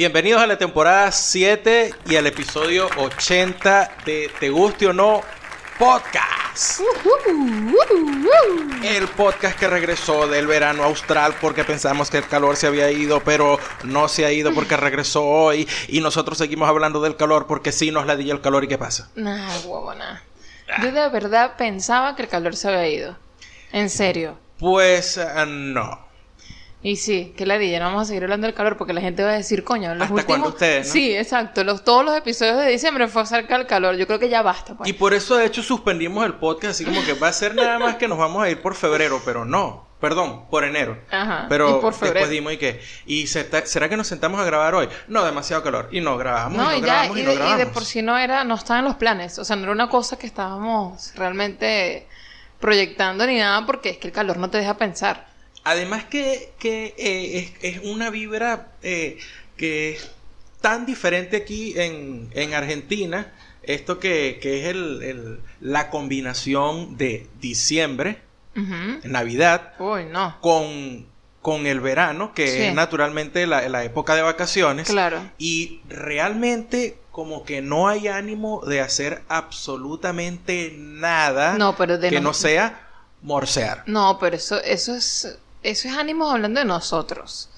Bienvenidos a la temporada 7 y al episodio 80 de Te guste o no podcast. El podcast que regresó del verano austral porque pensamos que el calor se había ido, pero no se ha ido porque regresó hoy y nosotros seguimos hablando del calor porque sí nos la dio el calor y qué pasa. Nah, huevona. Yo de verdad pensaba que el calor se había ido. En serio. Pues eh, no. Y sí, que la dije, no vamos a seguir hablando del calor porque la gente va a decir, coño, los ¿Hasta últimos... ustedes, no? Sí, exacto. Los, todos los episodios de diciembre fue acerca del calor. Yo creo que ya basta, pues. Y por eso de hecho suspendimos el podcast así como que va a ser nada más que nos vamos a ir por febrero, pero no. Perdón, por enero. Ajá, Pero y por febrero. después dimos y qué. ¿Y se ta- será que nos sentamos a grabar hoy? No, demasiado calor. Y no grabamos, No, y y no ya, grabamos, y y de, no y de por sí no era, no estaba en los planes. O sea, no era una cosa que estábamos realmente proyectando ni nada porque es que el calor no te deja pensar. Además que, que eh, es, es una vibra eh, que es tan diferente aquí en, en Argentina. Esto que, que es el, el- la combinación de diciembre. Navidad, Uy, no. con, con el verano, que Sí. es naturalmente la, la época de vacaciones. Claro. Y realmente como que no hay ánimo de hacer absolutamente nada No, pero de que no- no sea morsear. No, pero eso, eso es, eso es ánimo hablando de nosotros.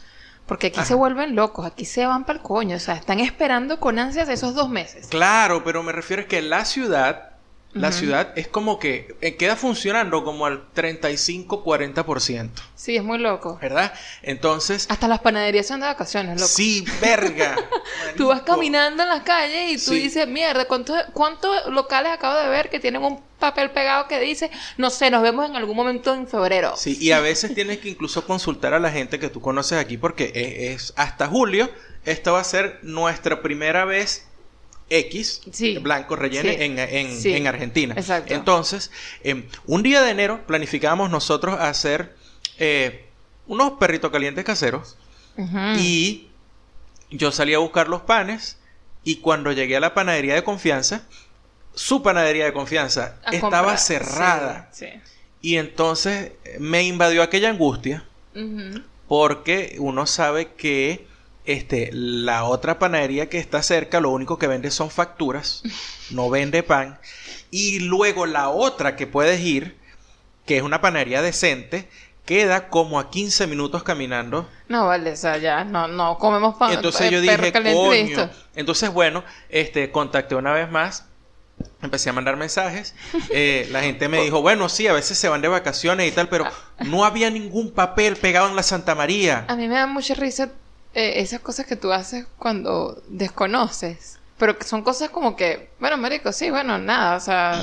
Porque aquí Ajá. se vuelven locos, aquí se van para el coño. O sea, están esperando con ansias esos dos meses. Claro, pero me refiero a que la ciudad, la ciudad es como que eh, queda funcionando como al 35-40%, Sí, es muy loco. ¿verdad? Entonces, Hasta las panaderías son de vacaciones, loco. sí, verga. Tú vas caminando en las calles y tú Sí. dices, mierda, ¿cuántos, ¿cuántos locales acabo de ver que tienen un papel pegado que dice, no sé, nos vemos en algún momento en febrero? Sí, y a veces tienes que incluso consultar a la gente que tú conoces aquí porque es, es hasta julio. Esta va a ser nuestra primera vez X, Sí. blanco rellene, Sí. en, en- Sí. en Argentina. Exacto. Entonces, em, un día de enero planificábamos nosotros hacer eh, unos perritos calientes caseros y yo salí a buscar los panes y cuando llegué a la panadería de confianza, su panadería de confianza A estaba comprar. cerrada. Sí. Y entonces eh, me invadió aquella angustia porque uno sabe que este, la otra panadería que está cerca lo único que vende son facturas, no vende pan. Y luego la otra que puedes ir, que es una panadería decente, queda como a 15 minutos caminando. No, vale, o sea, ya, no, no, comemos pan. Entonces eh, yo dije, coño. Entonces, bueno, este, contacté una vez más. Empecé a mandar mensajes. Eh, la gente me dijo, bueno, sí, a veces se van de vacaciones y tal, pero no había ningún papel pegado en la Santa María. A mí me da mucha risa eh, esas cosas que tú haces cuando desconoces. Pero que son cosas como que, bueno, marico, sí, bueno, nada, o sea,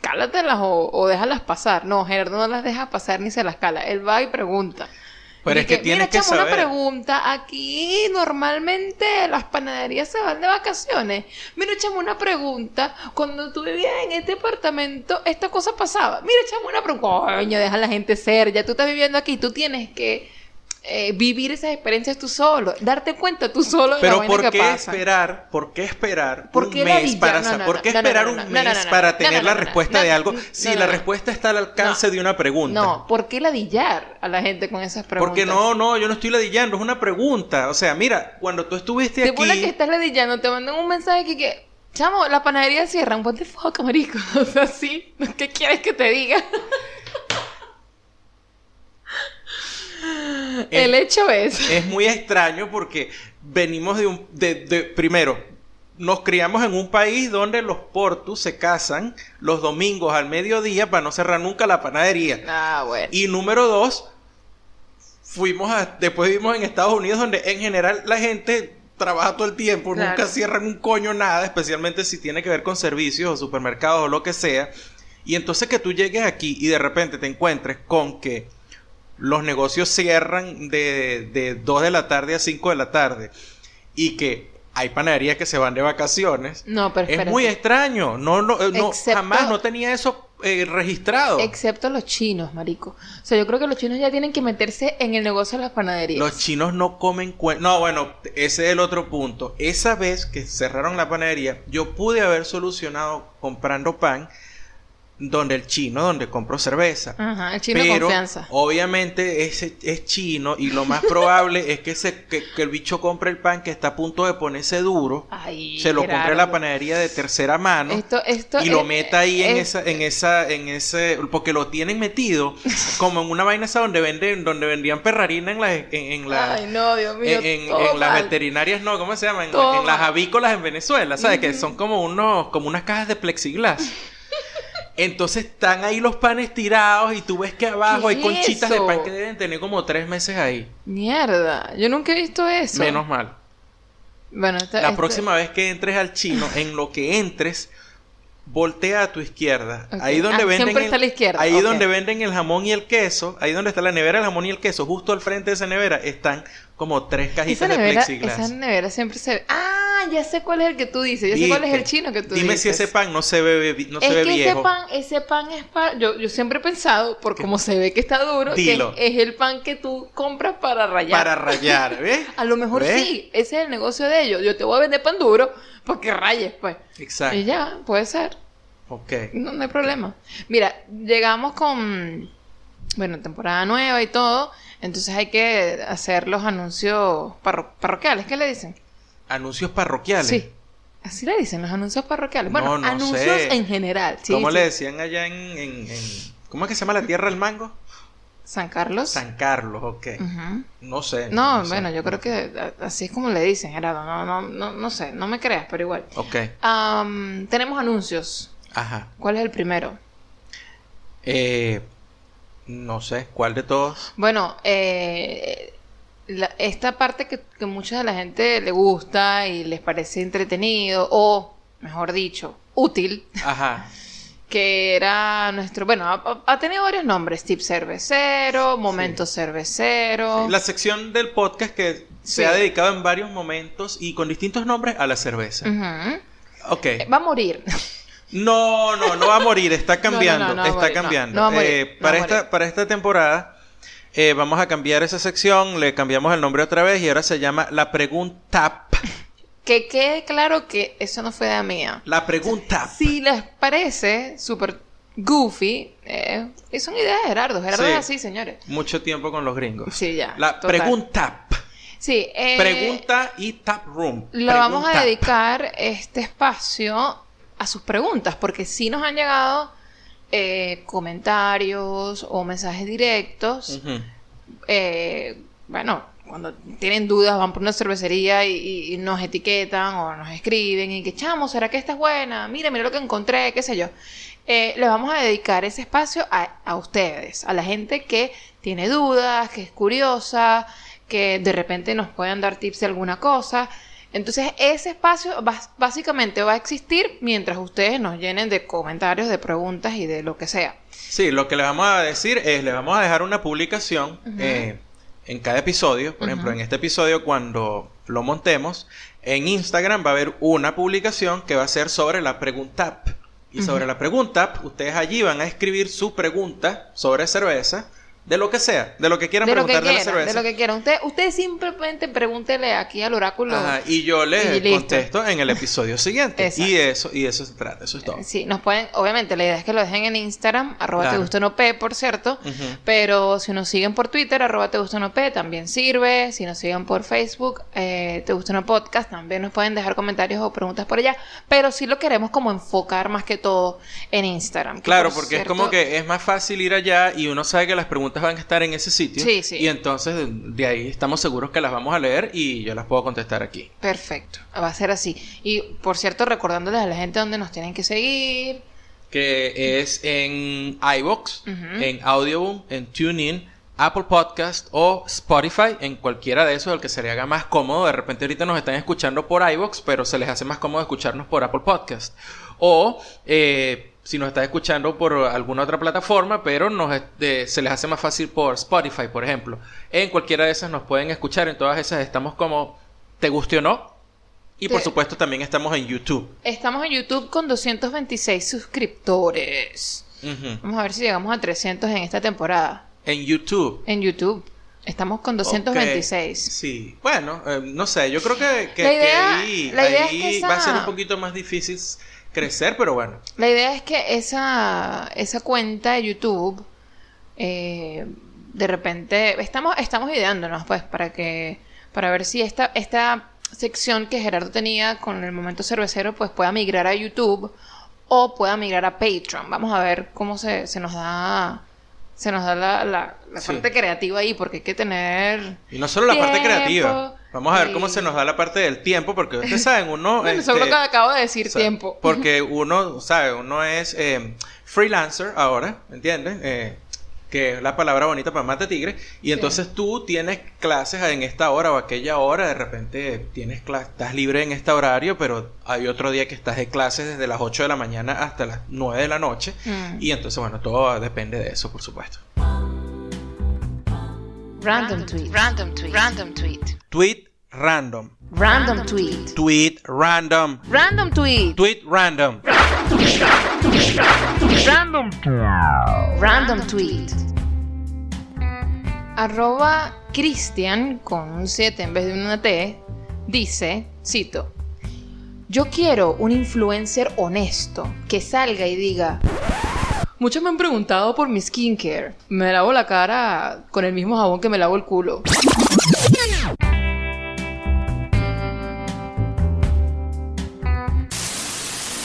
cálatelas o, o déjalas pasar. No, Gerardo no las deja pasar ni se las cala. Él va y pregunta. Pero Y es que tienes mira, que una pregunta. Aquí normalmente las panaderías se van de vacaciones. Mira, chamo, una pregunta. Cuando tú vivías en este apartamento, esta cosa pasaba. Mira, chamo, una pregunta. Coño, deja a la gente ser. Ya tú estás viviendo aquí. Tú tienes que eh, vivir esas experiencias tú solo. Darte cuenta tú solo de la Pero vaina ¿por que qué pasa. esperar? ¿Por qué esperar ¿Por un qué la mes para ¿Por qué esperar un mes para tener la respuesta de algo si la respuesta está al alcance No. de una pregunta? No, ¿por qué ladillar a la gente con esas preguntas? Porque no, no, yo no estoy ladillando, es una pregunta. O sea, mira, cuando tú estuviste Te aquí, pone que estás ladillando, te mandan un mensaje que, que chamo, la panadería cierra. What the fuck, marico. O sea, sí. ¿Qué quieres que te diga? El hecho es. es muy extraño porque venimos de un, de, de- primero, nos criamos en un país donde los portus se casan los domingos al mediodía para no cerrar nunca la panadería. Ah, bueno. Y número dos, fuimos a, después vivimos en Estados Unidos donde en general la gente trabaja todo el tiempo, Claro. nunca cierran un coño nada, especialmente si tiene que ver con servicios o supermercados o lo que sea. Y entonces que tú llegues aquí y de repente te encuentres con que los negocios cierran de, de 2 de la tarde a 5 de la tarde y que hay panaderías que se van de vacaciones. No, pero Es muy extraño. No, no, eh, no, Excepto- jamás no tenía eso eh, registrado. Excepto los chinos, marico. O sea, yo creo que los chinos ya tienen que meterse en el negocio de las panaderías. Los chinos no comen No, bueno, ese es el otro punto. Esa vez que cerraron la panadería, yo pude haber solucionado comprando pan donde el chino, donde compro cerveza. Ajá, el chino Pero confianza. obviamente ese es chino y lo más probable es que, se, que, que el bicho compre el pan que está a punto de ponerse duro, Ay, se lo compre a la panadería de tercera mano Esto, esto y lo es- meta ahí en es- esa, en esa, en ese, porque lo tienen metido como en una vaina esa donde venden, donde vendían perrarina en las, en, en las, Ay, no, Dios mío. en, en- las veterinarias, no, ¿cómo se llama? En, en las avícolas en Venezuela, ¿sabes? Que son como unos, como unas cajas de plexiglas. Entonces están ahí los panes tirados y tú ves que abajo ¿Qué hay es conchitas de pan que deben tener como tres meses ahí. Mierda, yo nunca he visto eso. Menos mal. Bueno, esta- La este- próxima vez que entres al chino, en lo que entres, voltea a tu izquierda. Ahí donde Ah, venden siempre el, está a la izquierda, Ahí donde venden el jamón y el queso, ahí donde está la nevera, el jamón y el queso, justo al frente de esa nevera están como tres cajitas de nevera, plexiglas. esa nevera siempre se ve. Ah, ya sé cuál es el que tú dices. Ya sé cuál es el chino que tú Dime dices. si ese pan no se ve, no es se ve que viejo. ese pan, ese pan es para. Yo, yo siempre he pensado, por cómo se ve que está duro, Dilo. que es el pan que tú compras para rayar. Para rayar, ¿ves? A lo mejor ¿Ves? sí, ese es el negocio de ellos. Yo te voy a vender pan duro porque rayes, pues. Exacto. Y ya, puede ser. Ok. No, no hay problema. Mira, llegamos con, bueno, temporada nueva y todo, entonces hay que hacer los anuncios parro- parroquiales, ¿qué le dicen? Anuncios parroquiales. Sí, así le dicen, los anuncios parroquiales. No, Bueno, no anuncios sé. en general. Sí, ¿Cómo sí. le decían allá en, en- en- ¿Cómo es que se llama la tierra del mango? San Carlos. San Carlos, ok. No sé. No, bueno, yo creo que así es como le dicen, Gerardo. No, no, no, no sé, no me creas, pero igual. Ok. Tenemos anuncios. Ajá. ¿Cuál es el primero? Eh, no sé, ¿cuál de todos? Bueno, eh, la- esta parte que, que mucha de la gente le gusta y les parece entretenido o, mejor dicho, útil, Ajá. que era nuestro, bueno, ha, ha tenido varios nombres, tip cervecero, momento cervecero. La sección del podcast que se Sí. ha dedicado en varios momentos y con distintos nombres a la cerveza. Ujú. Ok. Va a morir. No, no, no va a morir, está cambiando, no, no está morir, cambiando. morir, Eh, para, esta, morir. para esta temporada eh, vamos a cambiar esa sección, le cambiamos el nombre otra vez y ahora se llama La Pregunta. Que quede claro que eso no fue idea mía. La Pregunta. Si les parece súper goofy, eh, es una idea de Gerardo. Gerardo Sí. es así, señores. Mucho tiempo con los gringos. Sí, ya. La total. Pregunta. Sí, eh, Pregunta y Tap Room. Le vamos a dedicar este espacio a sus preguntas, porque sí nos han llegado eh, comentarios o mensajes directos. Eh, bueno, cuando tienen dudas van por una cervecería y, nos etiquetan o nos escriben y que, chamo, ¿será que esta es buena? Mira, mira lo que encontré, qué sé yo. Eh, le vamos a dedicar ese espacio a, a ustedes, a la gente que tiene dudas, que es curiosa, que de repente nos puedan dar tips de alguna cosa. Entonces, ese espacio básicamente va a existir mientras ustedes nos llenen de comentarios, de preguntas y de lo que sea. Sí, lo que le vamos a decir es, le vamos a dejar una publicación eh, en cada episodio. Por ejemplo, en este episodio, cuando lo montemos, en Instagram va a haber una publicación que va a ser sobre la pregunta. Y sobre la pregunta ustedes allí van a escribir su pregunta sobre cerveza, de lo que sea, de lo que quieran De que la cerveza. de lo que quieran. Usted, usted simplemente pregúntele aquí al oráculo. Ajá, y yo listo. contesto en el episodio siguiente. Y eso, y eso se trata, eso es todo. Sí, nos pueden, obviamente la idea es que lo dejen en Instagram, arroba Claro. te gusta no P, por cierto, pero si nos siguen por Twitter, arroba te gusta no P, también sirve, si nos siguen por Facebook, eh, te gusta no podcast, también nos pueden dejar comentarios o preguntas por allá, pero sí lo queremos como enfocar más que todo en Instagram. Claro, por porque cierto- es como que es más fácil ir allá y uno sabe que las preguntas van a estar en ese sitio. Sí, sí. Y entonces de, ahí estamos seguros que las vamos a leer y yo las puedo contestar aquí. Perfecto, va a ser así. Y por cierto, recordándoles a la gente donde nos tienen que seguir, Que es en iBox, Ujú. en Audioboom, en TuneIn, Apple Podcast o Spotify, en cualquiera de esos, el que se le haga más cómodo. De repente ahorita nos están escuchando por iBox, pero se les hace más cómodo escucharnos por Apple Podcast. O eh, si nos está escuchando por alguna otra plataforma, pero nos, eh, se les hace más fácil por Spotify, por ejemplo. En cualquiera de esas nos pueden escuchar. En todas esas estamos como te guste o no. Y por supuesto también estamos en YouTube. estamos en YouTube con 226 suscriptores. Vamos a ver si llegamos a 300 en esta temporada. En YouTube. En YouTube. Estamos con 226. Ok, Sí, bueno, eh, no sé, yo creo que, que- La idea- que ahí, la idea es ahí que esa- va a ser un poquito más difícil crecer, pero bueno. La idea es que esa, esa cuenta de YouTube, eh, de repente, estamos, estamos ideándonos, pues, para que, para ver si esta, esta sección que Gerardo tenía con el momento cervecero, pues pueda migrar a YouTube o pueda migrar a Patreon. Vamos a ver cómo se, se nos da se nos da la, la, la Sí. parte creativa ahí, porque hay que tener... Y no solo la parte creativa. Vamos a ver cómo se nos da la parte del tiempo, porque ustedes saben, uno... Bueno, este, seguro que acabo de decir tiempo. Porque uno, ¿sabe? Uno es eh, freelancer ahora, ¿entiendes? Eh, que es la palabra bonita para mate tigre. Y entonces tú tienes clases en esta hora o aquella hora, de repente tienes estás libre en este horario, pero hay otro día que estás de clases desde las 8 de la mañana hasta las 9 de la noche. Mm. Y entonces, bueno, todo depende de eso, por supuesto. Random tweet. Random tweet. Random tweet. Tweet random. Random tweet. Tweet random. Random tweet. Tweet random. Random tweet. Arroba Cristian con un 7 en vez de una T dice, cito, yo quiero un influencer honesto que salga y diga, muchos me han preguntado por mi skincare, me lavo la cara con el mismo jabón que me lavo el culo.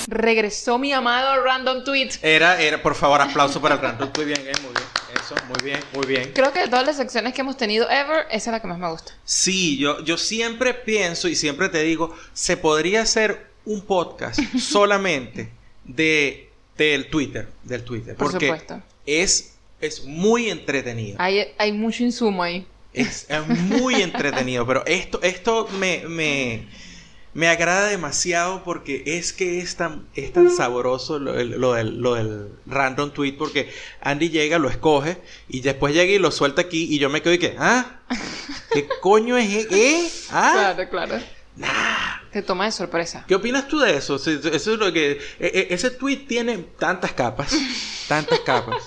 Regresó mi amado random tweet. Era, era, por favor, aplauso para el random. Muy bien, eh, muy bien. Eso, muy bien, muy bien. Creo que de todas las secciones que hemos tenido ever, esa es la que más me gusta. Sí, yo, yo siempre pienso y siempre te digo, se podría hacer un podcast solamente de del Twitter, del Twitter, Por porque supuesto. es es muy entretenido. Hay, hay mucho insumo ahí. Es, es muy entretenido, pero esto esto me, me me agrada demasiado porque es que es tan, es tan sabroso lo, el- lo del, lo del random tweet porque Andy llega, lo escoge y después llega y lo suelta aquí y yo me quedo y que, ¿ah? ¿Qué coño es? e- ¿Eh? ¿Ah? Claro, claro. Te toma de sorpresa. ¿Qué opinas tú de eso? Eso es lo que... e- e- Ese tweet tiene tantas capas, tantas capas.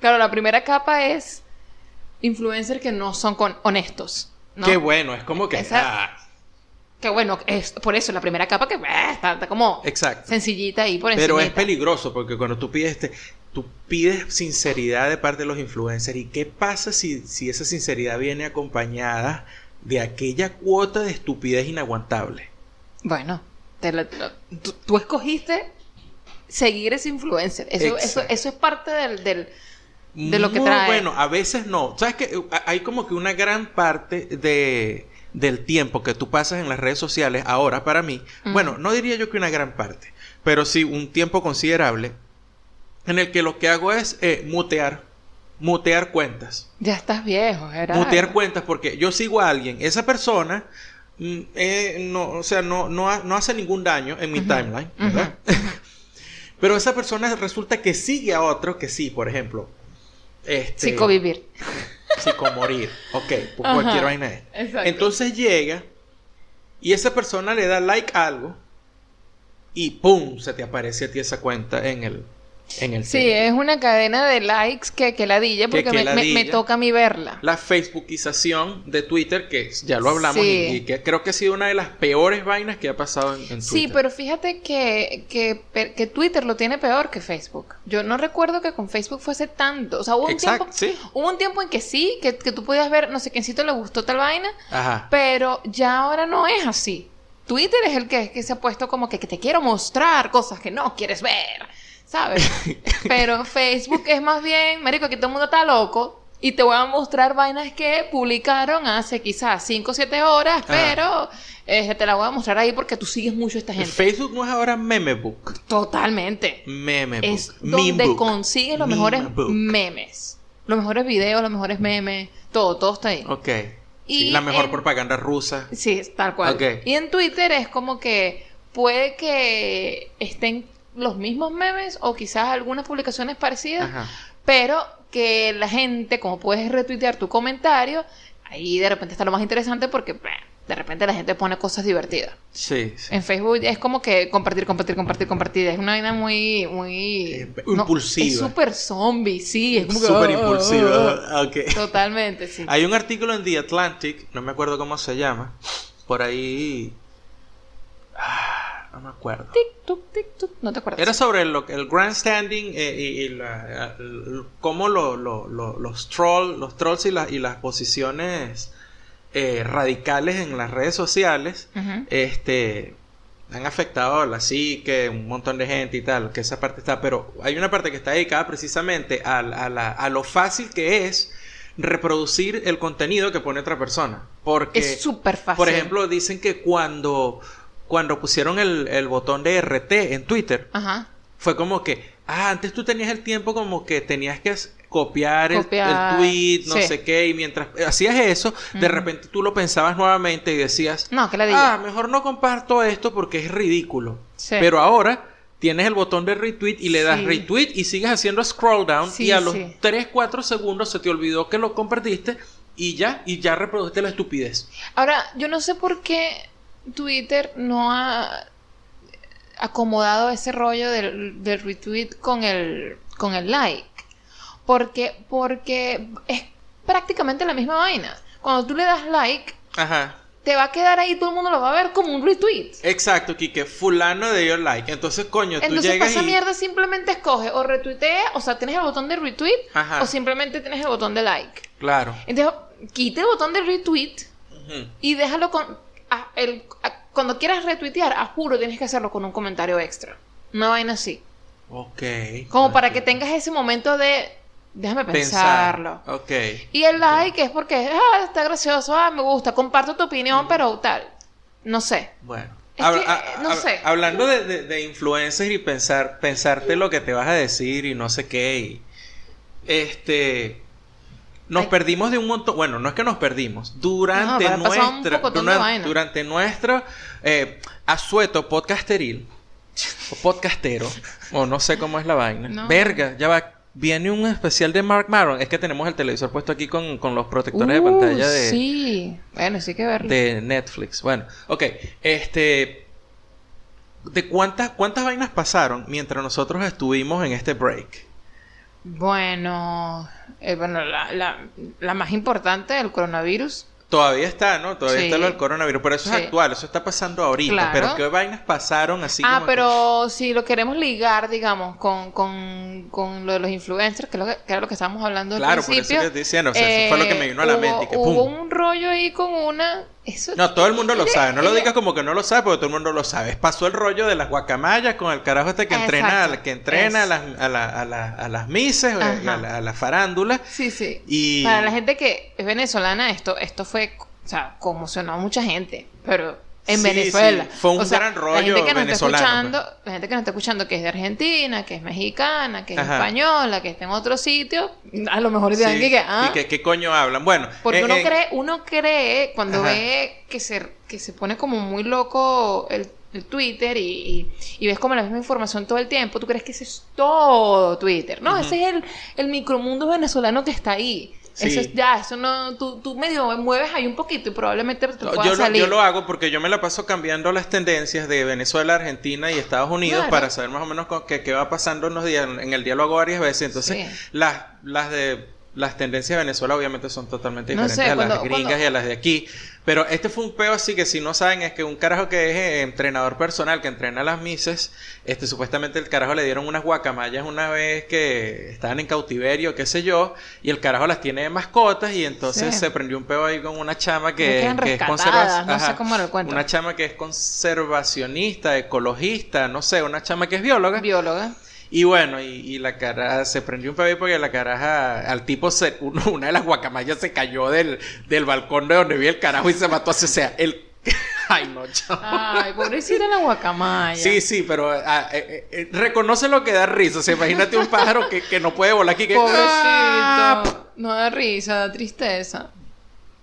Claro, la primera capa es influencers que no son con- honestos. ¿no? Qué bueno, es como que... Esa- ah, Que bueno, es por eso la primera capa que eh, está, está como exacto. sencillita ahí por Pero es peligroso porque cuando tú pides tú pides sinceridad de parte de los influencers y qué pasa si, si esa sinceridad viene acompañada de aquella cuota de estupidez inaguantable. Bueno, te tú, tú escogiste seguir ese influencer. Eso, eso, eso es parte del, del- de lo que trae. Bueno, a veces no. Sabes que hay como que una gran parte de del tiempo que tú pasas en las redes sociales ahora para mí, bueno, no diría yo que una gran parte, pero sí un tiempo considerable en el que lo que hago es eh, mutear, mutear cuentas. Ya estás viejo, Gerardo. mutear cuentas porque yo sigo a alguien, esa persona mm, eh, no, o sea, no, no, ha- no hace ningún daño en mi timeline, ¿verdad? Pero esa persona resulta que sigue a otro que sí, por ejemplo, este, Psicovivir. psicomorir, ok, Ajá, cualquier vaina esta. exacto. Entonces llega y esa persona le da like a algo y pum, se te aparece a ti esa cuenta en el en el Sí, es una cadena de likes que, que ladilla porque que me, me- me ladilla. toca a mí verla. la Facebookización de Twitter, que ya lo hablamos Sí. y, y que creo que ha sido una de las peores vainas que ha pasado en, en Twitter. Sí, pero fíjate que, que, que Twitter lo tiene peor que Facebook. Yo no recuerdo que con Facebook fuese tanto. O sea, hubo un, Exacto, tiempo, sí. hubo un tiempo en que sí, que, que tú podías ver, no sé quiéncito le gustó tal vaina, Ajá. pero ya ahora no es así. Twitter es el que, que se ha puesto como que, que te quiero mostrar cosas que no quieres ver, ¿sabes? pero Facebook es más bien, marico, aquí todo el mundo está loco. Y te voy a mostrar vainas que publicaron hace quizás 5 o 7 horas, pero eh, te la voy a mostrar ahí porque tú sigues mucho a esta gente. Facebook no es ahora Memebook. Totalmente. Memebook. Es donde Memebook. consigues los mejores Memebook. memes. Los mejores videos, los mejores memes. Todo, todo está ahí. Ok. Y Sí, la mejor en- propaganda rusa. Sí, tal cual. Ok. Y en Twitter es como que puede que estén los mismos memes o quizás algunas publicaciones parecidas, Ajá. pero que la gente, como puedes retuitear tu comentario, ahí de repente está lo más interesante porque bah, de repente la gente pone cosas divertidas. Sí, sí. En Facebook es como que compartir, compartir, compartir, compartir. Es una vaina muy, muy... Eh, no, impulsiva. es súper zombie, sí. Es como que- Súper ah, impulsiva. ah, Ok. ah. Totalmente, sí. Hay un artículo en The Atlantic, no me acuerdo cómo se llama, por ahí... Ah, no me acuerdo. Tic, tuc, tic, tuc. No te acuerdas. Era sobre lo, el grandstanding eh, y, y la- el- cómo lo- lo- lo- los, troll, los trolls y, la- y las posiciones eh, radicales en las redes sociales Ujú. este, han afectado a la psique, un montón de gente y tal, que esa parte está, pero hay una parte que está dedicada precisamente a, a la- a lo fácil que es reproducir el contenido que pone otra persona. Porque, Es súper fácil. por ejemplo, dicen que cuando, cuando pusieron el, el botón de RT en Twitter, Ajá. fue como que, ah, antes tú tenías el tiempo como que tenías que copiar, el- el, tweet, no sí. sé qué, y mientras hacías eso, de repente tú lo pensabas nuevamente y decías, No, que la diga. ah, mejor no comparto esto porque es ridículo. Sí. Pero ahora tienes el botón de retweet y le das Sí. retweet y sigues haciendo scroll down Sí, y a los sí. 3, 4 segundos se te olvidó que lo compartiste y ya, y ya reproduciste la estupidez. Ahora, yo no sé por qué Twitter no ha acomodado ese rollo del, del retweet con el, con el like. Porque, porque es prácticamente la misma vaina. Cuando tú le das like, Ajá. te va a quedar ahí, todo el mundo lo va a ver como un retweet. Exacto, Kike, fulano de dio like. Entonces, coño, tú Entonces, llegas para esa y... mierda simplemente escoge o retuitea, o sea, tienes el botón de retweet, Ajá. o simplemente tienes el botón de like. Claro. Entonces, quita el botón de retweet y déjalo con. A- el- a- cuando quieras retuitear, a juro tienes que hacerlo con un comentario extra. Una vaina así. Ok. Como para que tengas ese momento de. Déjame Pensar. pensarlo. Ok. Y el like es porque, ah, está gracioso, ah, me gusta, comparto tu opinión, pero tal. No sé. Bueno. Es Hab- que, a- eh, no sé. Hablando de, de, de influencers y pensar, pensarte lo que te vas a decir y no sé qué. y- este. Nos Ay. perdimos de un montón. Bueno, no es que nos perdimos. Durante No, nuestra. pocotón de dura- vaina. durante nuestro eh, asueto podcasteril. O podcastero. o no sé cómo es la vaina. No. Verga, ya va. Viene un especial de Mark Maron. Es que tenemos el televisor puesto aquí con, con los protectores de Uh, pantalla de, Sí. Bueno, sí que verlo. de Netflix. Bueno, ok. Este. ¿De cuántas, cuántas vainas pasaron mientras nosotros estuvimos en este break? Bueno, eh, bueno la, la, la más importante, el coronavirus. Todavía está, ¿no? Todavía Sí. está lo del coronavirus. Pero eso Sí. es actual, eso está pasando ahorita. Claro. Pero ¿qué vainas pasaron así ah, como que- pero si lo queremos ligar, digamos, con, con, con lo de los influencers, que, lo que, que era lo que estábamos hablando al Claro, por eso que estoy diciendo, o sea, eso fue lo que me vino a la hubo- mente, que hubo pum. un rollo ahí con una... Eso, No, todo el mundo lo sabe. No lo digas como que no lo sabe, porque todo el mundo lo sabe. Pasó el rollo de las guacamayas con el carajo este que entrena, Exacto. que entrena a las, a, la- a la- a las mises, eh, Ajá. a la, a la farándula. Sí, sí. Y... Para la gente que es venezolana, esto, esto fue, o sea, conmocionó a mucha gente, pero en Sí, Venezuela. sí, fue un O sea, gran La rollo gente que nos está escuchando, la gente que nos está escuchando que es de Argentina, que es mexicana, que es Ajá. española, que está en otro sitio, a lo mejor Sí, dirán que, que, ah, ¿y qué, coño hablan? Bueno, porque eh, uno eh, cree, uno cree cuando Ajá. ve que se, que se pone como muy loco el, el Twitter y, y- y ves como la misma información todo el tiempo, tú crees que ese es todo Twitter. No, ese es el, el micromundo venezolano que está ahí. Sí. Eso es ya, eso no, tú, tú medio mueves ahí un poquito y probablemente te No, pueda yo, lo, yo lo hago porque yo me la paso cambiando las tendencias de Venezuela, Argentina y Estados Unidos Claro. para saber más o menos qué, qué va pasando en los días. En el día lo hago varias veces. Entonces, Sí. las, las de las tendencias de Venezuela obviamente son totalmente No diferentes a las gringas cuando- y a las de aquí. Pero este fue un peo así que si no saben es que un carajo que es eh, entrenador personal, que entrena a las mises, este supuestamente el carajo le dieron unas guacamayas una vez que estaban en cautiverio, qué sé yo, y el carajo las tiene de mascotas y entonces Sí. se prendió un peo ahí con una chama que, es conserva- no sé cómo. Una chama que es conservacionista, ecologista, no sé, una chama que es bióloga. Bióloga. Y bueno, y, y la cara se prendió un pebé porque la caraja, al tipo, se, uno- una de las guacamayas se cayó del, del balcón de donde vi el carajo y se mató. O sea, el. Ay, no, chamo. Ay, pobrecita la guacamaya. Sí, sí, pero ah, eh, eh, reconoce lo que da risa. O sea, imagínate un pájaro que, que no puede volar aquí. Que, ¡Ah! No da risa, da tristeza.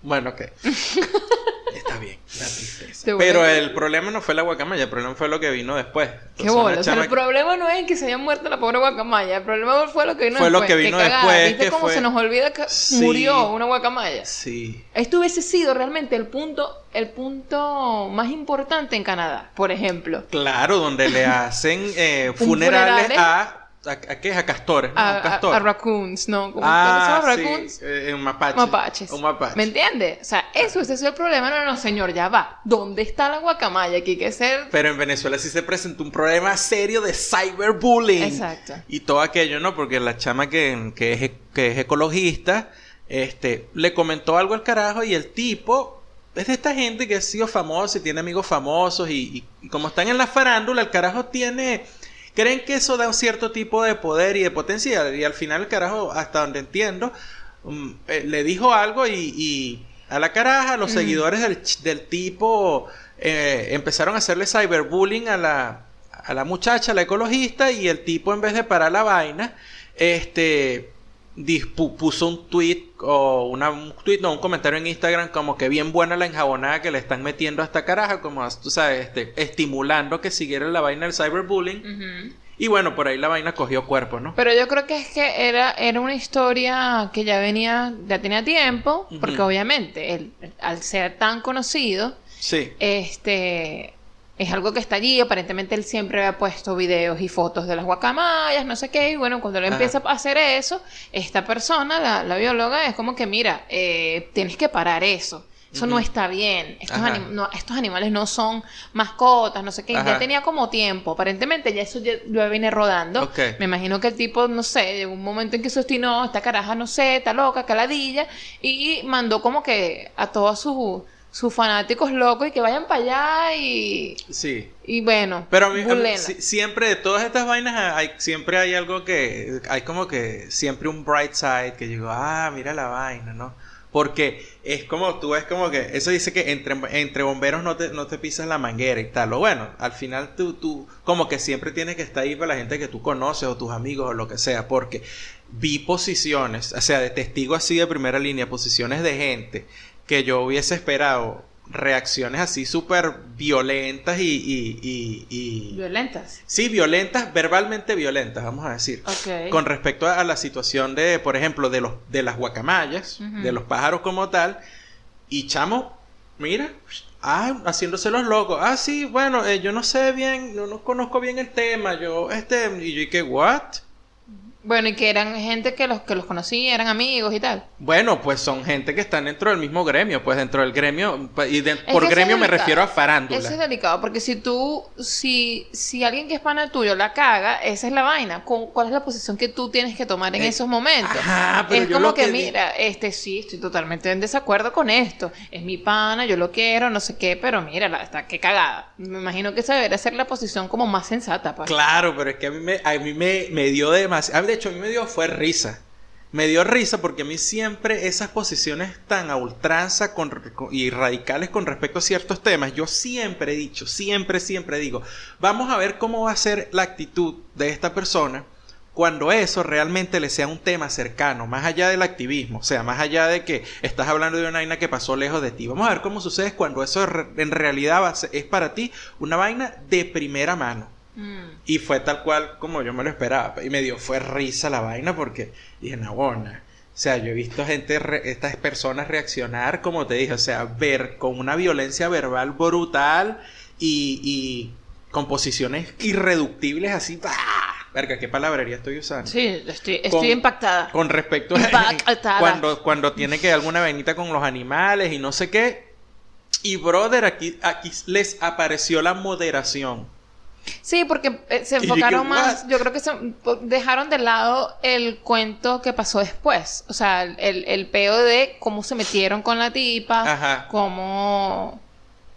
Bueno, ok. Está bien, la tristeza. Pero el problema no fue la guacamaya, el problema fue lo que vino después. Qué Entonces, bola. O sea, chama el problema no es que se haya muerto la pobre guacamaya. El problema fue lo que vino Fue lo después. que vino Qué cagada. después, ¿Viste que cómo fue- se nos olvida que Sí. murió una guacamaya? Sí. Esto hubiese sido realmente el punto, el punto más importante en Canadá, por ejemplo. Claro, donde le hacen eh, Un funerales funeral, ¿eh? a ¿A, a qué es? A castores, ¿no? a, castor. a- a raccoons, ¿no? ¿Cómo ah, ¿cuáles son sí, raccoons? eh, un mapache. Mapaches. Un mapache. ¿Me entiendes? O sea, eso, ese es el problema. No, no, señor, ya va. ¿Dónde está la guacamaya? Aquí hay que ser. Pero en Venezuela sí se presentó un problema serio de cyberbullying. Exacto. Y todo aquello, ¿no? Porque la chama que, que, es, que es ecologista, este, le comentó algo al carajo y el tipo es de esta gente que ha sido famosa y tiene amigos famosos y, y- y como están en la farándula, el carajo tiene... Creen que eso da un cierto tipo de poder y de potencial y al final el carajo, hasta donde entiendo, mm, eh, le dijo algo y, y a la caraja los Mm. seguidores del, tipo eh, empezaron a hacerle cyberbullying a la, a la muchacha, la ecologista, y el tipo en vez de parar la vaina, este puso un tweet o una, un tweet, no, un comentario en Instagram como que bien buena la enjabonada que le están metiendo a esta caraja, como tú sabes, este, estimulando que siguiera la vaina del cyberbullying. Y bueno, por ahí la vaina cogió cuerpo, ¿no? Pero yo creo que es que era, era una historia que ya venía, ya tenía tiempo, porque obviamente él, al ser tan conocido, Sí. este es algo que está allí. Aparentemente él siempre había puesto videos y fotos de las guacamayas, no sé qué. Y bueno, cuando él empieza a hacer eso, esta persona, la, la bióloga, es como que, mira, eh, tienes que parar eso. Eso no está bien. Estos, anim- no, estos animales no son mascotas, no sé qué. Ajá. Ya tenía como tiempo. Aparentemente ya eso ya lo viene rodando. Me imagino que el tipo, no sé, llegó un momento en que se obstinó, esta caraja, no sé, está loca, caladilla, y mandó como que a todos sus, sus fanáticos locos y que vayan para allá y, Sí. y bueno, Pero a mí, a siempre de todas estas vainas hay, siempre hay algo que hay como que siempre un bright side que digo, ah, mira la vaina, ¿no? Porque es como tú ves como que eso dice que entre, entre bomberos no te, no te pisas la manguera y tal. O bueno, al final tú, tú como que siempre tienes que estar ahí para la gente que tú conoces o tus amigos o lo que sea. Porque vi posiciones, o sea, de testigo así de primera línea, posiciones de gente que yo hubiese esperado reacciones así súper violentas y, y, y, y- violentas. Sí, violentas, verbalmente violentas, vamos a decir. Con respecto a, a la situación de, por ejemplo, de los de las guacamayas, de los pájaros como tal, y chamo, mira, ah, haciéndose los locos. Ah, sí, bueno, eh, yo no sé bien, no, no conozco bien el tema, yo, este, y yo, ¿y qué, what? Bueno, y que eran gente que los que los conocía, eran amigos y tal. Bueno, pues son gente que están dentro del mismo gremio, pues dentro del gremio, y de- por que gremio me refiero a farándula. Eso es delicado, porque si tú, si, si alguien que es pana tuyo la caga, esa es la vaina. ¿Cuál es la posición que tú tienes que tomar en Eh, esos momentos? ajá, pero es yo como lo que, que di- mira, este sí, estoy totalmente en desacuerdo con esto. Es mi pana, yo lo quiero, no sé qué, pero mira, la, está qué cagada. Me imagino que esa debería ser la posición como más sensata, pues. Claro, pero es que a mí me, a mí me, me dio demasiado. De hecho, a mí me dio fue risa. Me dio risa porque a mí siempre esas posiciones tan a ultranza con- y radicales con respecto a ciertos temas, yo siempre he dicho, siempre, siempre digo, vamos a ver cómo va a ser la actitud de esta persona cuando eso realmente le sea un tema cercano, más allá del activismo, o sea, más allá de que estás hablando de una vaina que pasó lejos de ti. Vamos a ver cómo sucede cuando eso en realidad es para ti una vaina de primera mano. Mm. Y fue tal cual como yo me lo esperaba. Y me dio, fue risa la vaina porque dije, Nabona. O sea, yo he visto gente, re- estas personas reaccionar, como te dije, o sea, ver con una violencia verbal brutal y, y con posiciones irreductibles así. Verga, ¿qué palabrería estoy usando? Sí, estoy, estoy Con- impactada. Con respecto a Impactada. cuando, cuando tiene que alguna vainita con los animales y no sé qué. Y brother, aquí, aquí les apareció la moderación. Sí, porque eh, se enfocaron más, yo creo que se dejaron de lado el cuento que pasó después, o sea, el, el peo de cómo se metieron con la tipa, Ajá. cómo,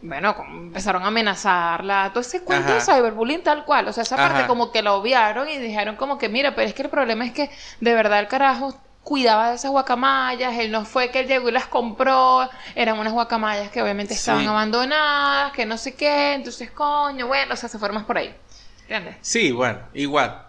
bueno, cómo empezaron a amenazarla, todo ese cuento de Ajá. cyberbullying tal cual, o sea, esa Ajá. parte como que la obviaron y dijeron como que, mira, pero es que el problema es que de verdad el carajo cuidaba de esas guacamayas, él no fue que él llegó y las compró, eran unas guacamayas que obviamente estaban Sí. abandonadas, que no sé qué, entonces coño, bueno, o sea, se más por ahí. ¿Entiendes? Sí, bueno, igual.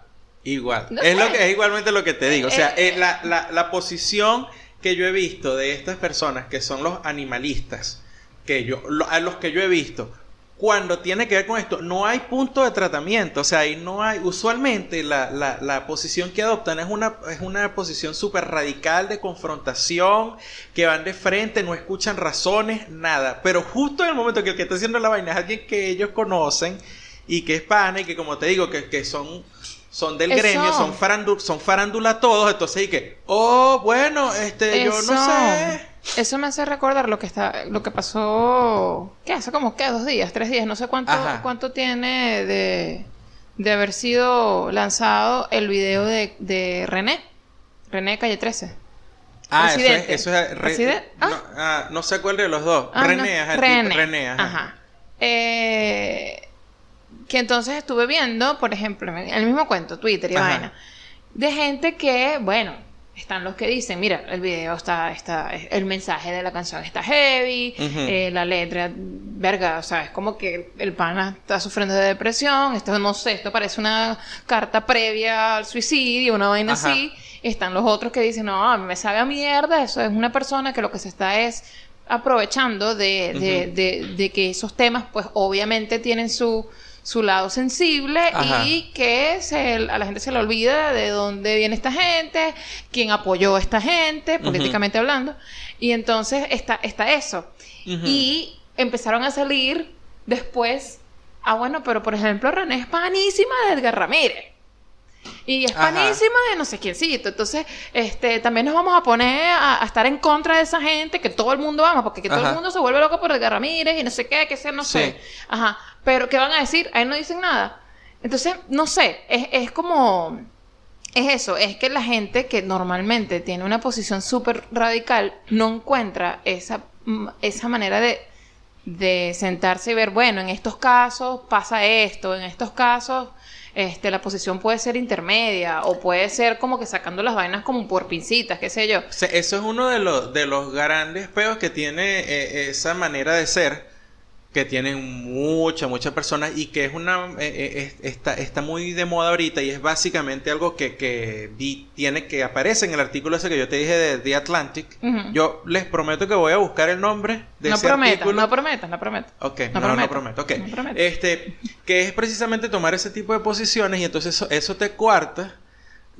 Igual. No es, sé. lo que, es igualmente lo que te digo. O sea, Eh, eh, la, la, la posición que yo he visto de estas personas que son los animalistas, que yo, a los que yo he visto, cuando tiene que ver con esto, no hay punto de tratamiento. O sea, ahí no hay. Usualmente la, la, la posición que adoptan es una, es una posición súper radical de confrontación, que van de frente, no escuchan razones, nada. Pero justo en el momento que el que está haciendo la vaina es alguien que ellos conocen y que es pana y que como te digo, que, que son son del Eso. gremio, son farándula, son farándula todos, entonces y que, oh, bueno, este, yo no sé. Eso me hace recordar lo que está, lo que pasó, ¿qué? Hace como, ¿qué? Dos días, tres días, no sé cuánto, Ajá. cuánto tiene de, de haber sido lanzado el video de, de René, René Calle 13. Ah, eso es, eso es re- Presidente. No, ah, no sé cuál de los dos. Ah, René, no, ajá, René. tipo- René, ajá. Ajá. Eh, que entonces estuve viendo, por ejemplo, el mismo cuento, Twitter y Ajá. vaina, de gente que, bueno, están los que dicen, mira, el video está, está, el mensaje de la canción está heavy, eh, la letra, verga, o sea, es como que el pana está sufriendo de depresión, esto no sé, esto parece una carta previa al suicidio, una vaina Ajá. así. Están los otros que dicen, no, me sabe a mierda, eso es una persona que lo que se está es aprovechando de, de, de- de que esos temas, pues obviamente tienen su, su lado sensible Ajá. y que se, a la gente se le olvida de dónde viene esta gente, quién apoyó a esta gente, políticamente hablando. Y entonces está, está eso. Y empezaron a salir después, ah bueno, pero por ejemplo René es panísima de Edgar Ramírez. Y es Ajá. panísima de no sé quiéncito. Entonces, este, también nos vamos a poner a, a estar en contra de esa gente que todo el mundo ama, porque que todo el mundo se vuelve loco por Edgar Ramírez y no sé qué, que sea, no Sí. sé. Ajá. Pero, ¿qué van a decir? Ahí no dicen nada. Entonces, no sé, es, es como... Es eso, es que la gente que normalmente tiene una posición súper radical no encuentra esa, mm, esa manera de, de sentarse y ver, bueno, en estos casos pasa esto, en estos casos este, la posición puede ser intermedia o puede ser como que sacando las vainas como por pincitas, qué sé yo. Eso es uno de los, de los grandes peos que tiene eh, esa manera de ser, que tienen muchas, muchas personas y que es una, eh, eh, es- está, está muy de moda ahorita y es básicamente algo que, que vi- tiene que aparece en el artículo ese que yo te dije de The Atlantic. Yo les prometo que voy a buscar el nombre de no ese artículo. no prometas, no prometas. Ok, No no, no, prometo. prometo. ok. No prometo. Este, que es precisamente tomar ese tipo de posiciones y entonces eso, eso te cuarta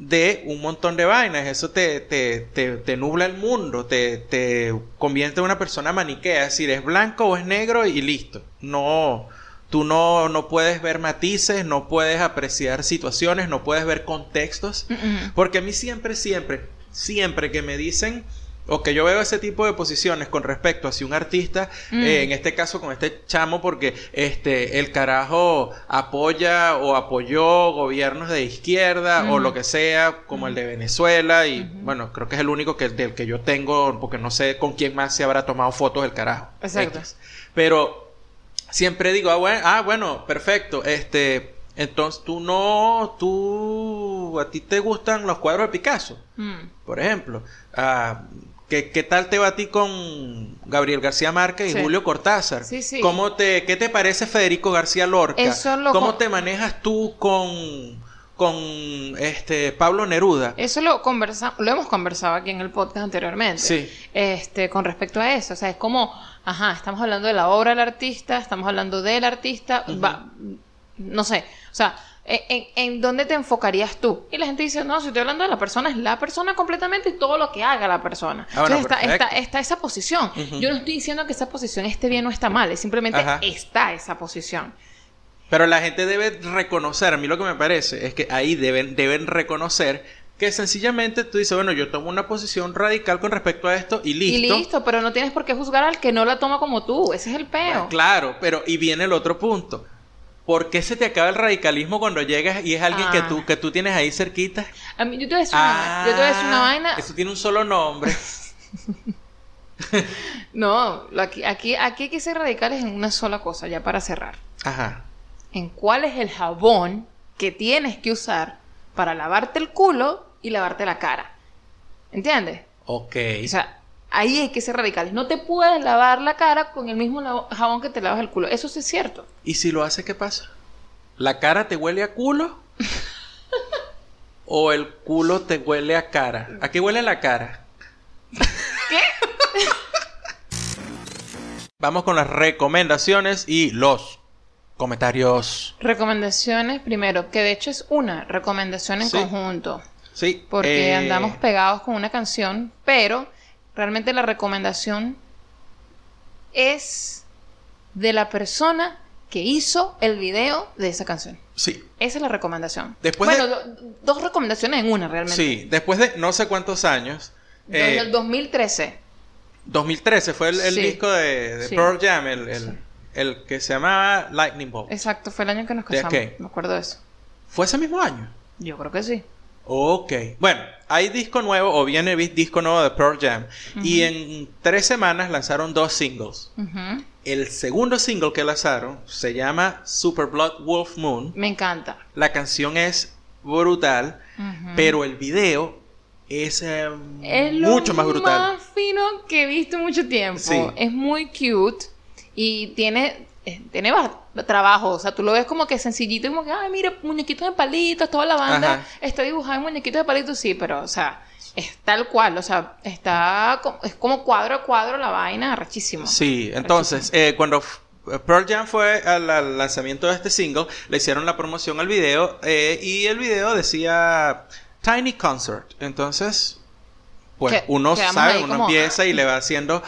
de un montón de vainas. Eso te, te, te, te nubla el mundo, te, te convierte en una persona maniquea. Si eres blanco o es negro y listo. No, tú no, no puedes ver matices, no puedes apreciar situaciones, no puedes ver contextos. Porque a mí siempre, siempre, siempre que me dicen o que yo veo ese tipo de posiciones con respecto hacia un artista, Mm. eh, en este caso con este chamo, porque este el carajo apoya o apoyó gobiernos de izquierda o lo que sea, como el de Venezuela, y bueno, creo que es el único que, del que yo tengo, porque no sé con quién más se habrá tomado fotos el carajo. Exacto. X. Pero siempre digo, ah bueno, ah, bueno, perfecto, este, entonces tú no, tú, a ti te gustan los cuadros de Picasso, Mm. por ejemplo. Ah, ¿qué, qué tal te va a ti con Gabriel García Márquez y Sí. Julio Cortázar? Sí, sí. ¿Cómo te, ¿Qué te parece Federico García Lorca? Eso lo ¿Cómo te manejas tú con, con este, Pablo Neruda? Eso lo conversa, lo hemos conversado aquí en el podcast anteriormente. Sí. Este, con respecto a eso. O sea, es como, ajá, estamos hablando de la obra del artista, estamos hablando del artista, va- no sé, o sea, ¿en, dónde te enfocarías tú? Y la gente dice, no, si estoy hablando de la persona, es la persona completamente y todo lo que haga la persona. Ah, bueno, Entonces está, está, está esa posición. Yo no estoy diciendo que esa posición esté bien o está mal, es simplemente Ajá. está esa posición. Pero la gente debe reconocer, a mí lo que me parece es que ahí deben, deben reconocer que sencillamente tú dices, bueno, yo tomo una posición radical con respecto a esto y listo. Y listo, pero no tienes por qué juzgar al que no la toma como tú. Ese es el peo. Claro, pero y viene el otro punto. ¿Por qué se te acaba el radicalismo cuando llegas y es alguien que Ah. tú que tú tienes ahí cerquita? A mí, yo te voy a decir una, vaina- yo te voy a decir una Ah, vaina. Eso tiene un solo nombre. No, aquí, aquí, aquí hay que ser radicales en una sola cosa, ya para cerrar. Ajá. En cuál es el jabón que tienes que usar para lavarte el culo y lavarte la cara. ¿Entiendes? Ok. O sea, ahí hay que ser radicales. No te puedes lavar la cara con el mismo jabón que te lavas el culo. Eso sí es cierto. ¿Y si lo hace, qué pasa? ¿La cara te huele a culo? ¿O el culo te huele a cara? ¿A qué huele la cara? ¿Qué? Vamos con las recomendaciones y los comentarios. Recomendaciones, primero, que de hecho es una recomendación en Sí. conjunto. Sí. porque eh, andamos pegados con una canción, pero realmente la recomendación es de la persona que hizo el video de esa canción. Sí. Esa es la recomendación. Después bueno, de- do- dos recomendaciones en una realmente. Sí, después de no sé cuántos años. Desde eh, el 2013. 2013 fue el, el Sí. disco de, de Sí. Pearl Jam, el, el- Sí. el que se llamaba Lightning Bolt. Exacto, fue el año que nos ¿De casamos. Me acuerdo de eso. ¿Fue ese mismo año? Yo creo que sí. Ok. Bueno, hay disco nuevo o viene vi- disco nuevo de Pearl Jam. Y en tres semanas lanzaron dos singles. El segundo single que lanzaron se llama Super Blood Wolf Moon. Me encanta. La canción es brutal, pero el video es eh, Es lo mucho más brutal. más fino que he visto en mucho tiempo. Sí. Es muy cute y tiene, eh, tiene ba- trabajo. O sea, tú lo ves como que sencillito, como que, ay, mira, muñequitos de palitos, toda la banda Ajá. está dibujada en muñequitos de palitos, sí, pero, o sea, es tal cual. O sea, está, es como cuadro a cuadro la vaina, rechísimo. Sí, entonces, eh, cuando f- Pearl Jam fue al, al lanzamiento de este single, le hicieron la promoción al video eh, y el video decía Tiny Concert. Entonces, pues Que- uno sabe, uno como, empieza y le va haciendo,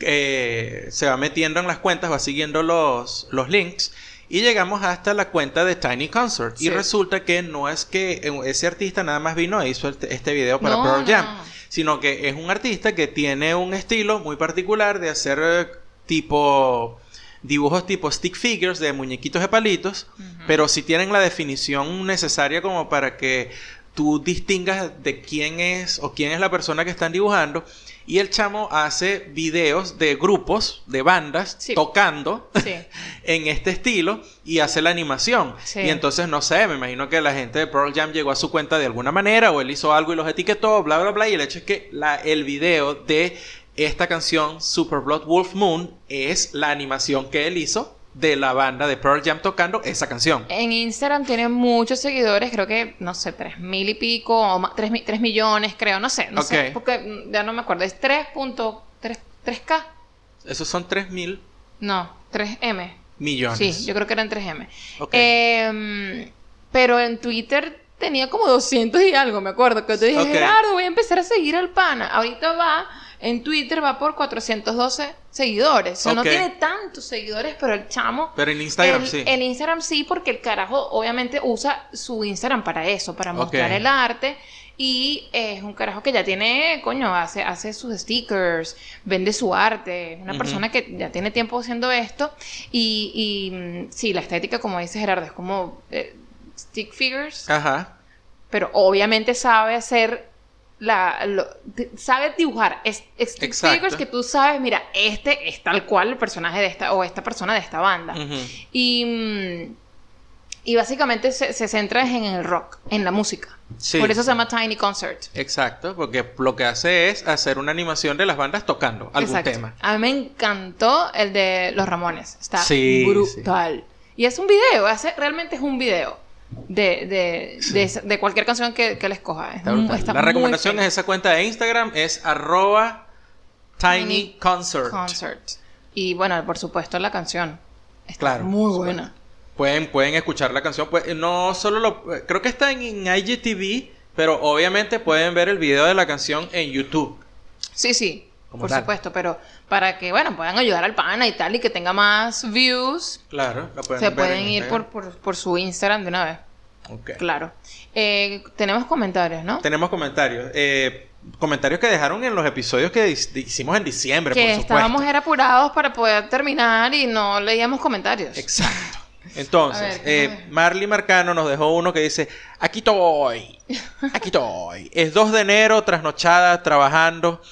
eh, se va metiendo en las cuentas, va siguiendo los, los links. Y llegamos hasta la cuenta de Tiny Concert. Y resulta que no es que eh, ese artista nada más vino e hizo este, este video para No, Pearl Jam no. sino que es un artista que tiene un estilo muy particular de hacer eh, tipo dibujos tipo stick figures de muñequitos de palitos, pero sí tienen la definición necesaria como para que tú distingas de quién es o quién es la persona que están dibujando. Y el chamo hace videos de grupos, de bandas, Sí. tocando Sí. en este estilo y hace la animación. Sí. Y entonces, no sé, me imagino que la gente de Pearl Jam llegó a su cuenta de alguna manera o él hizo algo y los etiquetó, bla, bla, bla. Y el hecho es que la, el video de esta canción, Super Blood Wolf Moon, es la animación que él hizo de la banda de Pearl Jam tocando esa canción. En Instagram tiene muchos seguidores, creo que, no sé, tres mil y pico, o más, tres, tres millones, creo, no sé, no sé, porque mm, ya no me acuerdo, es 3.3, k Esos son 3 mil no, 3M, millones. sí, yo creo que eran 3M. Ok. Em, pero en Twitter tenía como 200 y algo, me acuerdo, que te dije. Gerardo, voy a empezar a seguir al pana, ahorita va, en Twitter va por 412 seguidores, o sea, no tiene tantos seguidores, pero el chamo... Pero en Instagram el, sí. el Instagram sí, porque el carajo obviamente usa su Instagram para eso, para mostrar el arte. Y es un carajo que ya tiene, coño, hace, hace sus stickers, vende su arte. Es una persona que ya tiene tiempo haciendo esto. Y, y, mm, sí, la estética, como dice Gerardo, es como eh, stick figures. Ajá. Pero obviamente sabe hacer la lo- sabe dibujar es, es figures que tú sabes mira este es tal cual el personaje de esta o esta persona de esta banda y, mm, y básicamente se, se centra en el rock, en la música. Sí. Por eso se llama Tiny Concert. Exacto, porque lo que hace es hacer una animación de las bandas tocando algún Exacto. tema. A mí me encantó el de Los Ramones. Está Sí, brutal. Y es un video, hace- realmente es un video de, de, Sí. de, cualquier canción que, que él escoja. Es Está mu- brutal. está la recomendación es esa cuenta de Instagram, es arroba Tiny Tiny Concert. Y bueno, por supuesto la canción. Está Claro. muy buena. Pueden, pueden escuchar la canción. Pues, no solo lo. Creo que está en, en IGTV, pero obviamente pueden ver el video de la canción en YouTube. Sí, sí, Como por tal. supuesto, pero para que, bueno, puedan ayudar al pana y tal y que tenga más views, Claro, la pueden se ver pueden en ir por, Instagram. por, por su Instagram de una vez. Ok. Claro. Eh, tenemos comentarios, ¿no? Tenemos comentarios. Eh, comentarios que dejaron en los episodios que hicimos en diciembre, que por supuesto. estábamos era apurados para poder terminar y no leíamos comentarios. Exacto. Entonces, ver, ¿qué eh? Marley Marcano nos dejó uno que dice, aquí estoy, aquí estoy. Es 2 de enero, trasnochada, trabajando.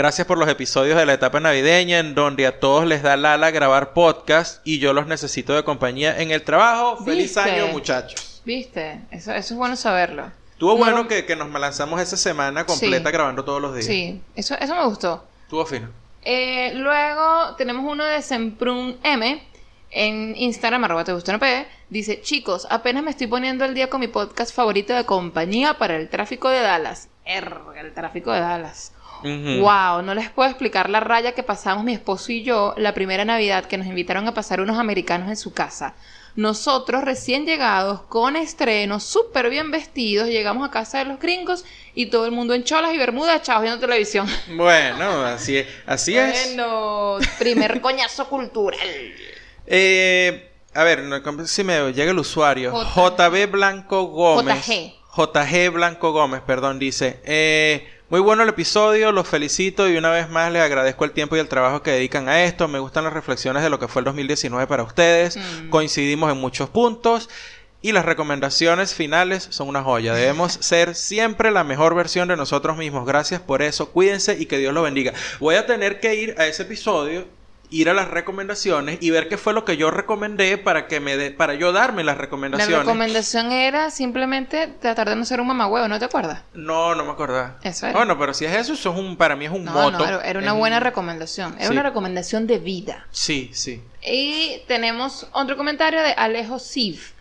Gracias por los episodios de la etapa navideña en donde a todos les da lala grabar podcast y yo los necesito de compañía en el trabajo. Feliz año, muchachos. ¿Viste? Eso, eso es bueno saberlo. Estuvo No, bueno que, que nos lanzamos esa semana completa Sí. grabando todos los días. Sí, eso, eso me gustó. Estuvo fino. Eh, luego tenemos uno de Semprún M en Instagram, arroba te gusta una P. Dice, chicos, apenas me estoy poniendo al día con mi podcast favorito de compañía para el tráfico de Dallas. Erga, el tráfico de Dallas. Wow, no les puedo explicar la raya que pasamos mi esposo y yo la primera Navidad que nos invitaron a pasar unos americanos en su casa. Nosotros recién llegados, con estreno, súper bien vestidos, llegamos a casa de los gringos y todo el mundo en cholas y bermudas, chavos, viendo televisión. Bueno, así es. Así es. Bueno, primer coñazo cultural. Eh, A ver, no, ¿cómo- si me llega el usuario. J- JB Blanco Gómez. JG. JG Blanco Gómez, perdón, dice. eh, muy bueno el episodio, los felicito y una vez más les agradezco el tiempo y el trabajo que dedican a esto. Me gustan las reflexiones de lo que fue el 2019 para ustedes. Mm. Coincidimos en muchos puntos. Y las recomendaciones finales son una joya. Debemos ser siempre la mejor versión de nosotros mismos. Gracias por eso. Cuídense y que Dios los bendiga. Voy a tener que ir a ese episodio, ir a las recomendaciones y ver qué fue lo que yo recomendé para que me dé, para yo darme las La recomendaciones. recomendación era simplemente tratar de no ser un mamagüevo, ¿no te acuerdas? no, no me acordaba. Eso era. Bueno, pero si es eso, eso es un, para mí es un No, moto. no, era- una en- buena recomendación. Era Sí. una recomendación de vida. Sí, sí. Y tenemos otro comentario de Alejo Siv.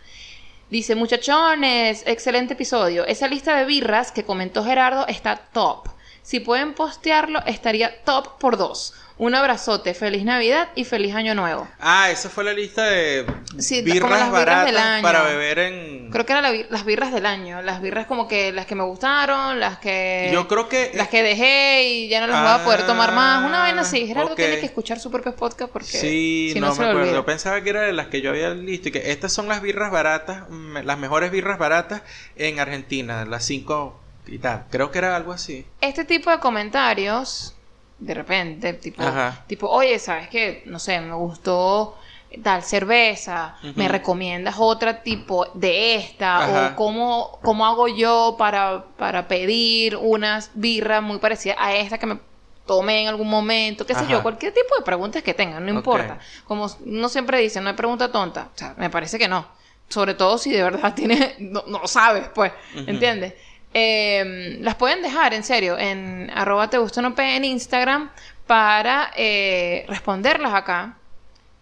Dice, muchachones, excelente episodio. Esa lista de birras que comentó Gerardo está top. Si pueden postearlo, estaría top por dos. Un abrazote, feliz Navidad y feliz Año Nuevo. Ah, esa fue la lista de Sí, birras como las birras baratas del año. para beber en... Creo que eran la las birras del año. Las birras como que las que me gustaron, las que... Yo creo que... Las que dejé y ya no las voy a poder tomar más. Una vaina así. Gerardo ok. tiene que escuchar su propio podcast porque Sí, si no, no, se me acuerdo. Yo pensaba que era de las que yo había listo y que estas son las birras baratas, las mejores birras baratas en Argentina, las cinco y tal. Creo que era algo así. Este tipo de comentarios, de repente, tipo, Ajá. tipo, oye, ¿sabes qué? No sé, me gustó tal cerveza, me recomiendas otro tipo de esta, Ajá. o cómo, cómo hago yo para, para pedir unas birras muy parecidas a esta que me tomé en algún momento, qué sé yo, cualquier tipo de preguntas que tengan, no importa. Como no siempre dicen, no hay pregunta tonta, o sea, me parece que no. Sobre todo si de verdad tienes, no, no lo sabes, pues, Ujú. ¿entiendes? Eh, las pueden dejar, en serio, en arroba te gusta no en Instagram para eh, responderlas acá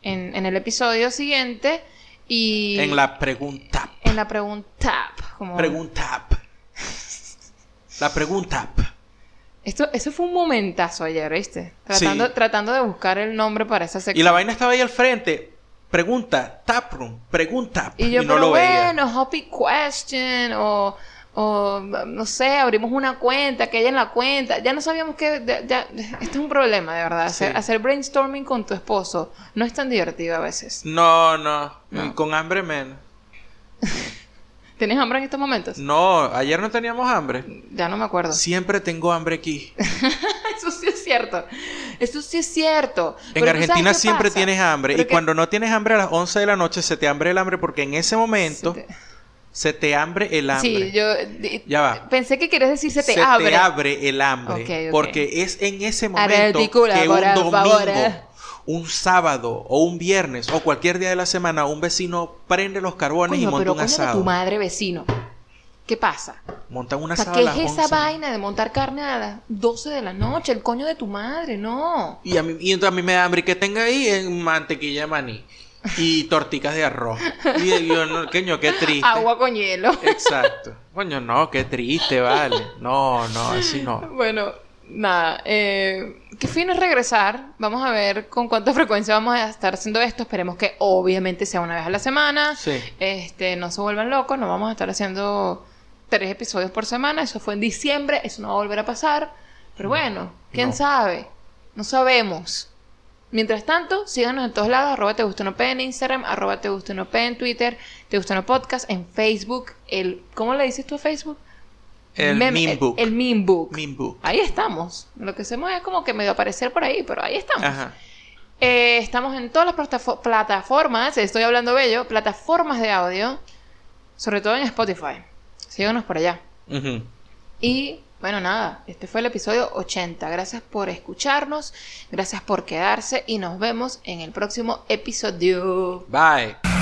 en, en el episodio siguiente y En la pregunta. en la pregunta. Como... Pregunta. La pregunta. Esto, eso fue un momentazo ayer, ¿viste? Tratando, Sí. tratando de buscar el nombre para esa sección. Y la vaina estaba ahí al frente. Pregunta, taproom, pregunta. Y yo, no pero lo veía. bueno, Hoppy Question, o, o, no sé, abrimos una cuenta, que haya en la cuenta. Ya no sabíamos que. ya- este es un problema, de verdad. Hacer, Sí. hacer brainstorming con tu esposo no es tan divertido a veces. No, no, No. Con hambre menos. ¿Tienes hambre en estos momentos? No, ayer no teníamos hambre. Ya no me acuerdo. Siempre tengo hambre aquí. Eso sí es cierto. Eso sí es cierto. En Pero ¿tú sabes Argentina siempre pasa? tienes hambre. Pero Y que- cuando no tienes hambre a las 11 de la noche, se te hambre el hambre porque en ese momento Se te- se te hambre el hambre. Sí, yo Ya va. pensé que querías decir se te abre. abre el hambre. Porque es en ese momento que un domingo, favor. eh. un sábado o un viernes o cualquier día de la semana un vecino prende los carbones y monta pero un de tu asado. madre vecino. ¿Qué pasa? Montan un O sea, asado ¿qué a es esa 11. vaina de montar carne a las 12 de la noche? El coño de tu madre, no. Y a mí, y entonces a mí me da hambre y que tenga ahí en mantequilla de maní y torticas de arroz. Y yo, no, coño, qué triste. Agua con hielo. Exacto. Coño, no, qué triste, vale. No, no, así no. Bueno, nada. Eh, qué fin es regresar. Vamos a ver con cuánta frecuencia vamos a estar haciendo esto. Esperemos que obviamente sea una vez a la semana. Sí. Este, no se vuelvan locos. No vamos a estar haciendo tres episodios por semana. Eso fue en diciembre. Eso no va a volver a pasar. Pero bueno, quién No. sabe. No sabemos. Mientras tanto, síganos en todos lados, arroba te gusta no en Instagram, arroba te gusta no en Twitter, te gusta no podcast, en Facebook, el, ¿cómo le dices tú a Facebook? El Mem- meme book. El, el. Ahí estamos. Lo que hacemos es como que medio aparecer por ahí, pero ahí estamos. Ajá. Eh, estamos en todas las plataform- plataformas, estoy hablando bello, plataformas de audio, sobre todo en Spotify. Síganos por allá. Y bueno, nada, este fue el episodio 80. Gracias por escucharnos, gracias por quedarse y nos vemos en el próximo episodio. Bye.